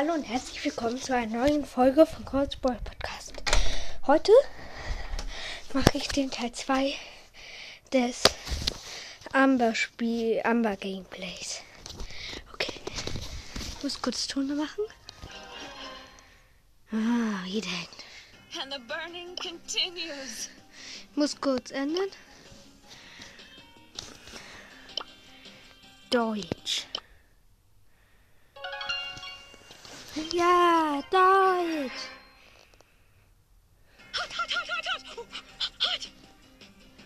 Hallo und herzlich willkommen zu einer neuen Folge von Coldsport Podcast. Heute mache ich den Teil 2 des Amber Spiel, Amber Gameplays. Okay. Ich muss kurz Töne machen. Ah, jeder. And the burning continues. Muss kurz ändern. Deutsch. Ja, Deutsch.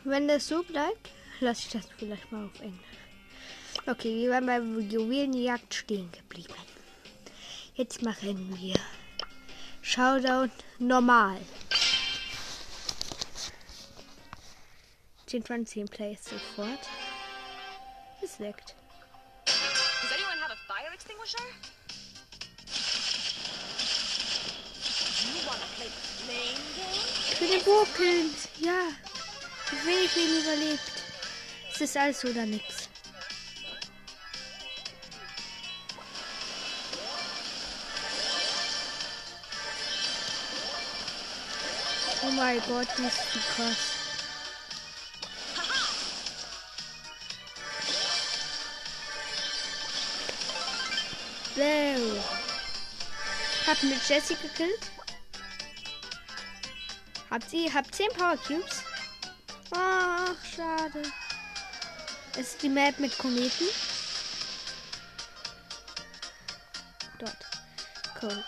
Wenn das so bleibt, lasse ich das vielleicht mal auf Englisch. Okay, wir waren bei Juwelenjagd stehen geblieben. Jetzt machen wir Showdown normal. 10 von 10 Plays sofort. Es leckt. Does anyone have a fire extinguisher? Play the flame game? Ich will den. Ja. Wenig Leben überlebt. Es ist alles oder nix. Oh mein Gott, die ist zu krass. So. Hab mit Jessie gekillt. Habt ihr habt 10 Power Cubes? Ach, schade. Es ist die Map mit Kometen. Dort. Flame.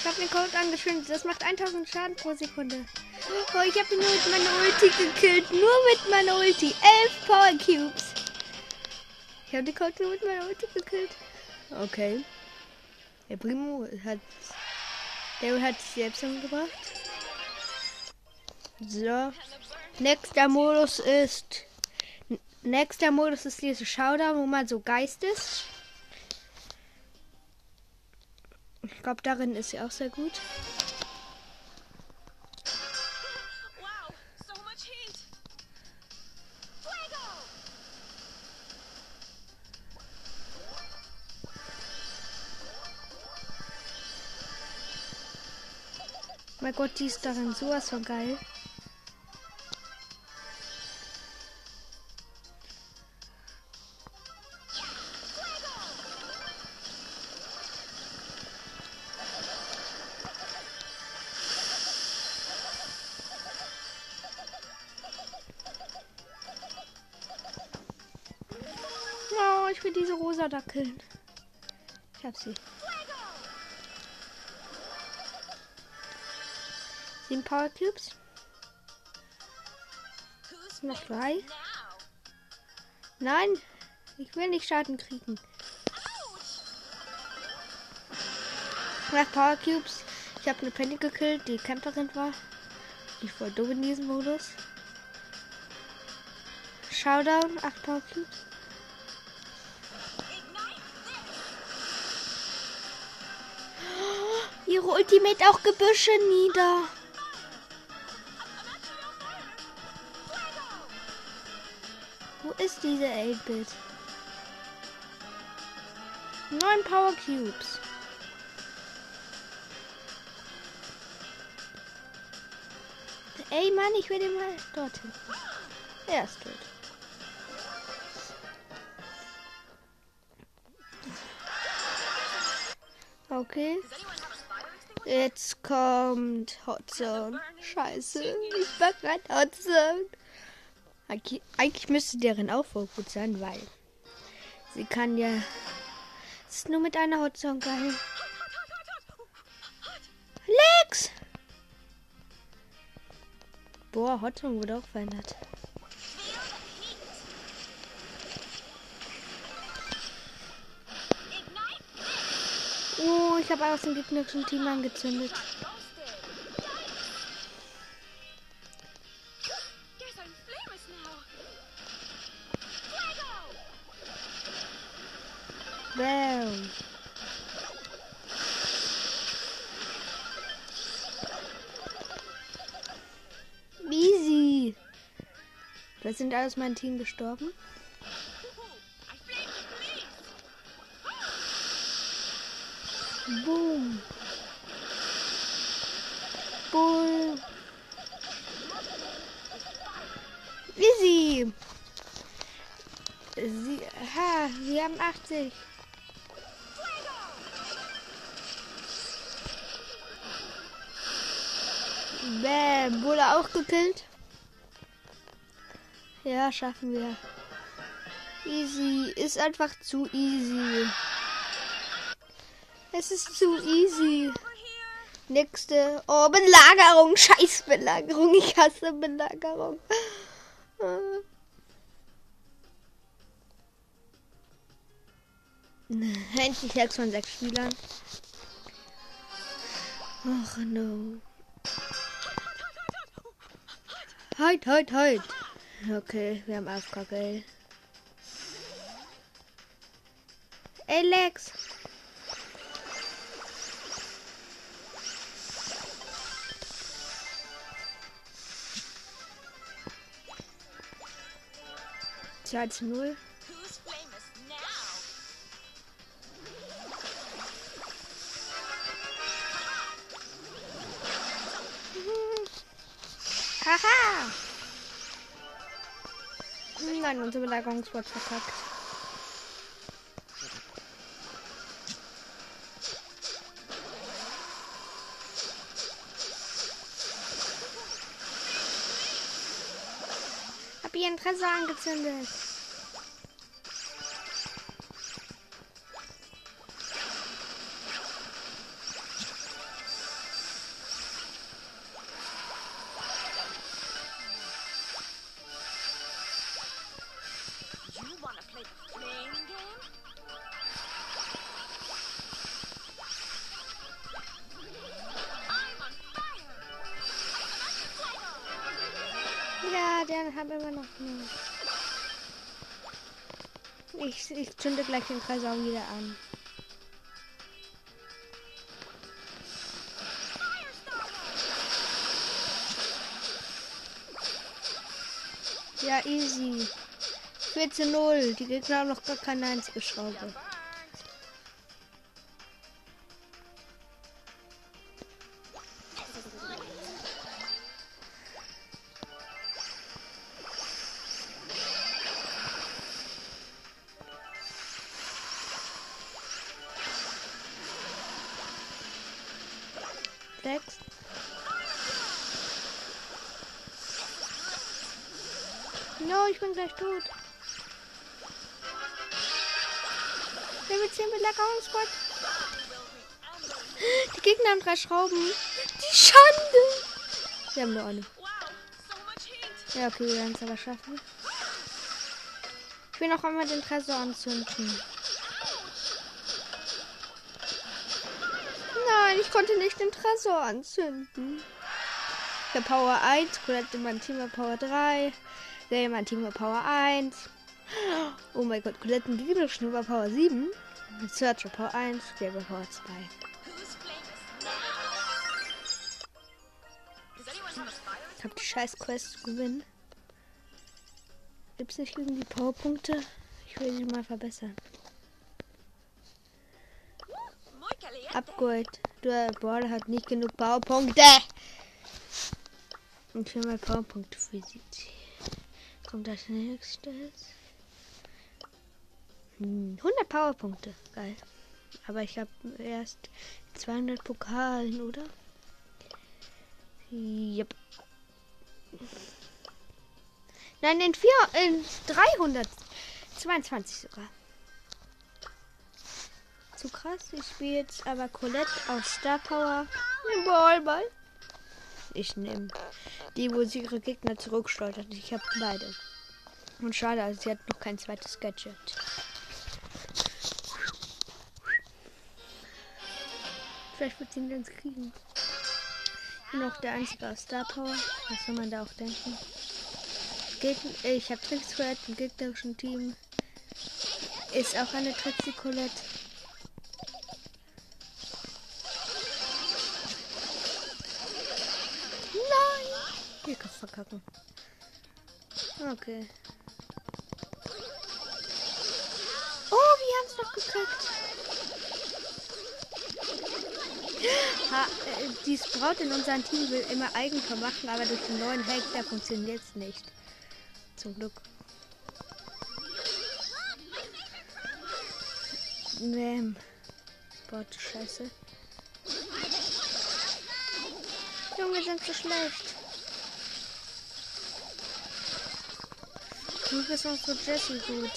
Ich habe den Code angeschwimmt. Das macht 1000 Schaden pro Sekunde. Oh, ich habe ihn nur mit meiner Ulti gekillt. Nur mit meiner Ulti. 11 Power Cubes. Ich habe den Code nur mit meiner Ulti gekillt. Okay. Der Primo hat. Der hat sich selbst umgebracht. So. Nächster Modus ist. Nächster Modus ist diese Showdown, wo man so Geist ist. Ich glaube, darin ist sie auch sehr gut. Mein Gott, die ist darin sowas von geil. Ich will diese rosa da killen. Ich hab sie. Sieben Power Cubes. Noch drei. Nein, ich will nicht Schaden kriegen. Nach Power Cubes. Ich habe eine Penny gekillt, die Camperin war. Ich voll dumm in diesem Modus. Showdown, 8 Power Cubes. Ignite Ihre Ultimate auch Gebüsche nieder. Ist diese 8-Bit? 9 Power Cubes. Ey Mann, ich will den mal dorthin. Er ist tot. Okay. Jetzt kommt Hot Zone. Scheiße, ich mag kein Hot Zone. Eigentlich, müsste deren auch voll gut sein, weil sie kann ja. Es ist nur mit einer Hot Zone geil. Lex! Boah, Hot Zone wurde auch verändert. Oh, ich habe aus dem gegnerischen Team angezündet. sind alles mein Team gestorben. Boom. Bull. Easy. Sie, ha, wir haben 80. Bam, wurde auch gekillt. Ja, schaffen wir. Easy, ist einfach zu easy. Es ist zu easy. Nächste. Oh, Belagerung. Scheiß Belagerung. Ich hasse Belagerung. Äh. Endlich 6 von 6 Spielern. Ach no. Halt, halt, halt. Okay, wir haben AFK, geil. Alex! Tja, 1-0. Nein, unser Belagerungsbot verkackt. Hab ihr Interesse angezündet. Haben wir noch nicht. Ich, ich zünde gleich den Tresor wieder an. Ja, easy. 14-0. Die Gegner haben noch gar keine einzige Schraube. Ich bin gleich tot. Level 10 Belagerungsbot. Die Gegner haben drei Schrauben. Die Schande. Wir haben nur eine. Ja, okay, wir werden es aber schaffen. Ich will noch einmal den Tresor anzünden. Nein, ich konnte nicht den Tresor anzünden. Der Power 1, Colette mein Team Power 3, Gay mein Team hat Power 1. Oh mein Gott, Colette und Liebe Schnurr Power 7. Search hat Power 1, Gay Power 2. Who's famous now? Does anyone have a fire Ich hab die scheiß Quest gewinnen. Gibt's nicht irgendwie Powerpunkte? Ich will sie mal verbessern. Upgrade. Der Border hat nicht genug Powerpunkte. Und für mal Powerpunkte für sie. Kommt das nächste. Hm, 100 Powerpunkte. Geil. Aber ich habe erst 200 Pokalen, oder? Yep. Nein, in, vier, in 322 sogar. Zu krass. Ich spiele jetzt aber Colette auf Star Power. Nimm Ball, Ball. Ich nehme die, wo sie ihre Gegner zurücksteuert. Ich habe beide. Und schade, also sie hat noch kein zweites Gadget. Vielleicht wird sie ihn ganz kriegen. Bin auch der einzige aus Star Power. Was soll man da auch denken? Gegn ich habe Tricks Colette im gegnerischen Team. Ist auch eine Trixie Colette. Verkacken. Okay. Oh, wir haben es doch gekriegt. Ha, äh, die Sprout in unserem Team will immer Eigentor machen, aber durch den neuen Hack, da funktioniert es nicht. Zum Glück. Ähm. Sprout, scheiße. Junge, sind so schlecht. Du bist unsere Jessie gut.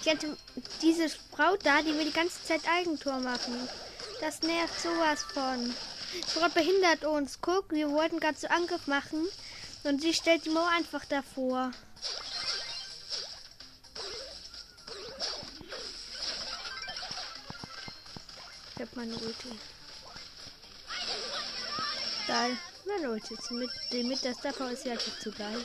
Ich hatte diese Frau da, die will die ganze Zeit Eigentor machen. Das nervt sowas von. Frau behindert uns. Guck, wir wollten gerade so Angriff machen und sie stellt die Mauer einfach davor. Ich hab meine Ulti. Geil. Meine Ulti mit, mit der Star ist ja zu geil.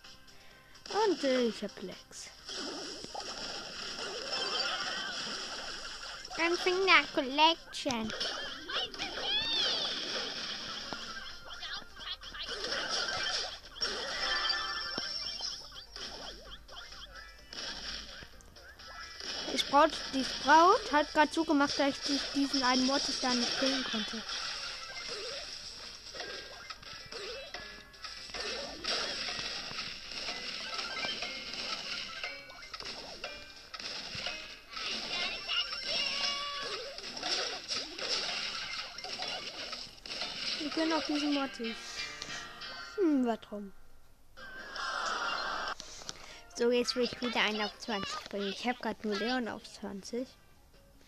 Und ich hab Lex. Something that collection. Die Sprout, die Sprout hat gerade zugemacht, dass ich diesen einen Mortis da nicht killen konnte. Auch diesen Mortis. Hm, war drum. So, jetzt will ich wieder einen auf 20 bringen. Ich habe gerade nur Leon auf 20.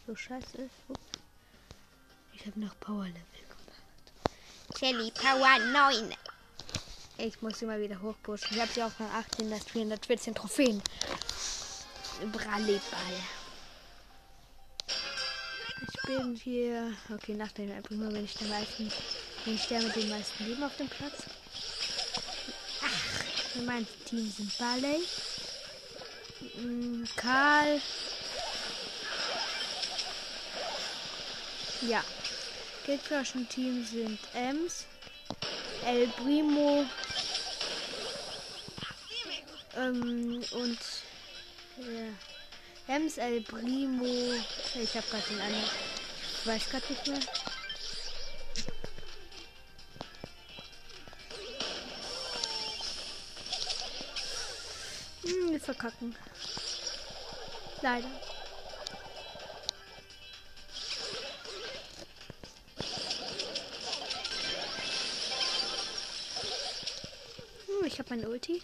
So scheiße. Ich habe noch Power Level gemacht. Shelly Power 9. Ich muss sie mal wieder hochpushen. Ich habe sie auch von 18 das 414 Trophäen. Bralleball. Ich bin hier. Okay, nach dem einfach nur, wenn ich den meisten. Ich der mit den meisten Leben auf dem Platz. Ach, mein Team sind Barley. Mm, Karl. Ja. Gegnerischen Team sind Ems, El Primo ähm, und ja, Ems, El Primo. Ich habe gerade den anderen. Ich weiß gerade nicht mehr. Verkacken. Leider. Hm, ich habe meine Ulti.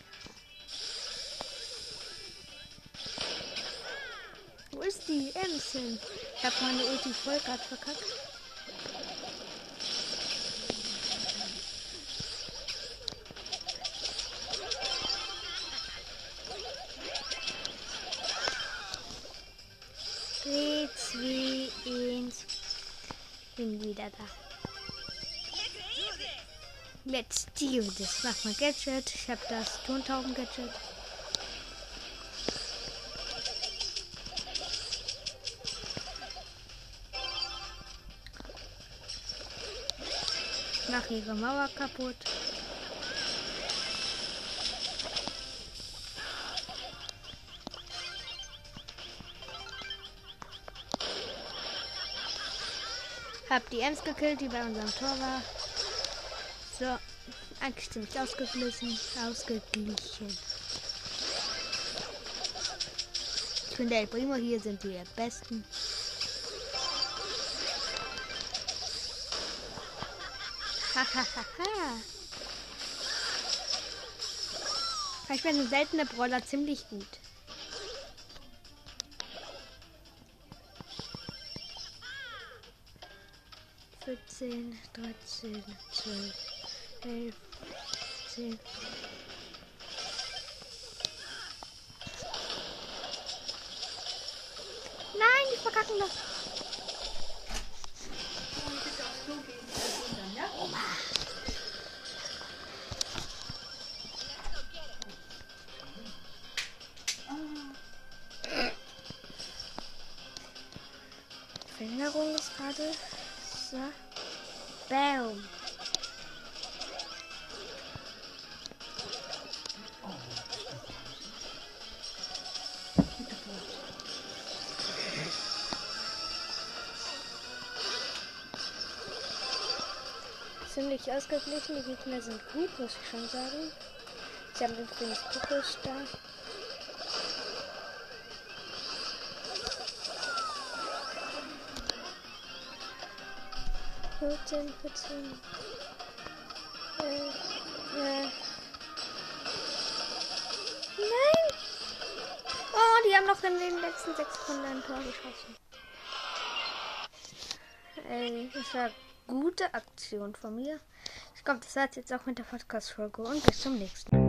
Wo ist die Ems hin? Ich habe meine Ulti voll gerade verkackt. Zwei, eins. Bin wieder da. Let's do this. Mach mal Gadget. Ich habe das Tontauben-Gadget. Mach ihre Mauer kaputt. Hab die Ems gekillt, die bei unserem Tor war. So, eigentlich ziemlich ausgeglichen. Ausgeglichen. Ich finde El Primo hier sind die besten. Hahaha. ich bin ein seltener Brawler ziemlich gut. 14, 13, 12, 11, 10. Nein, die verkacken das. Verlängerung ist gerade. Scheiße. Bam. Ziemlich ausgeglichen, die Gegner sind gut, muss ich schon sagen. Sie haben übrigens Kokos da. 14, 14. Äh, äh. Nein! Oh, die haben noch in den letzten sechs Sekunden ein Tor geschossen. Ey, das war gute Aktion von mir. Ich glaube, das war jetzt auch mit der Podcast-Folge und bis zum nächsten Mal.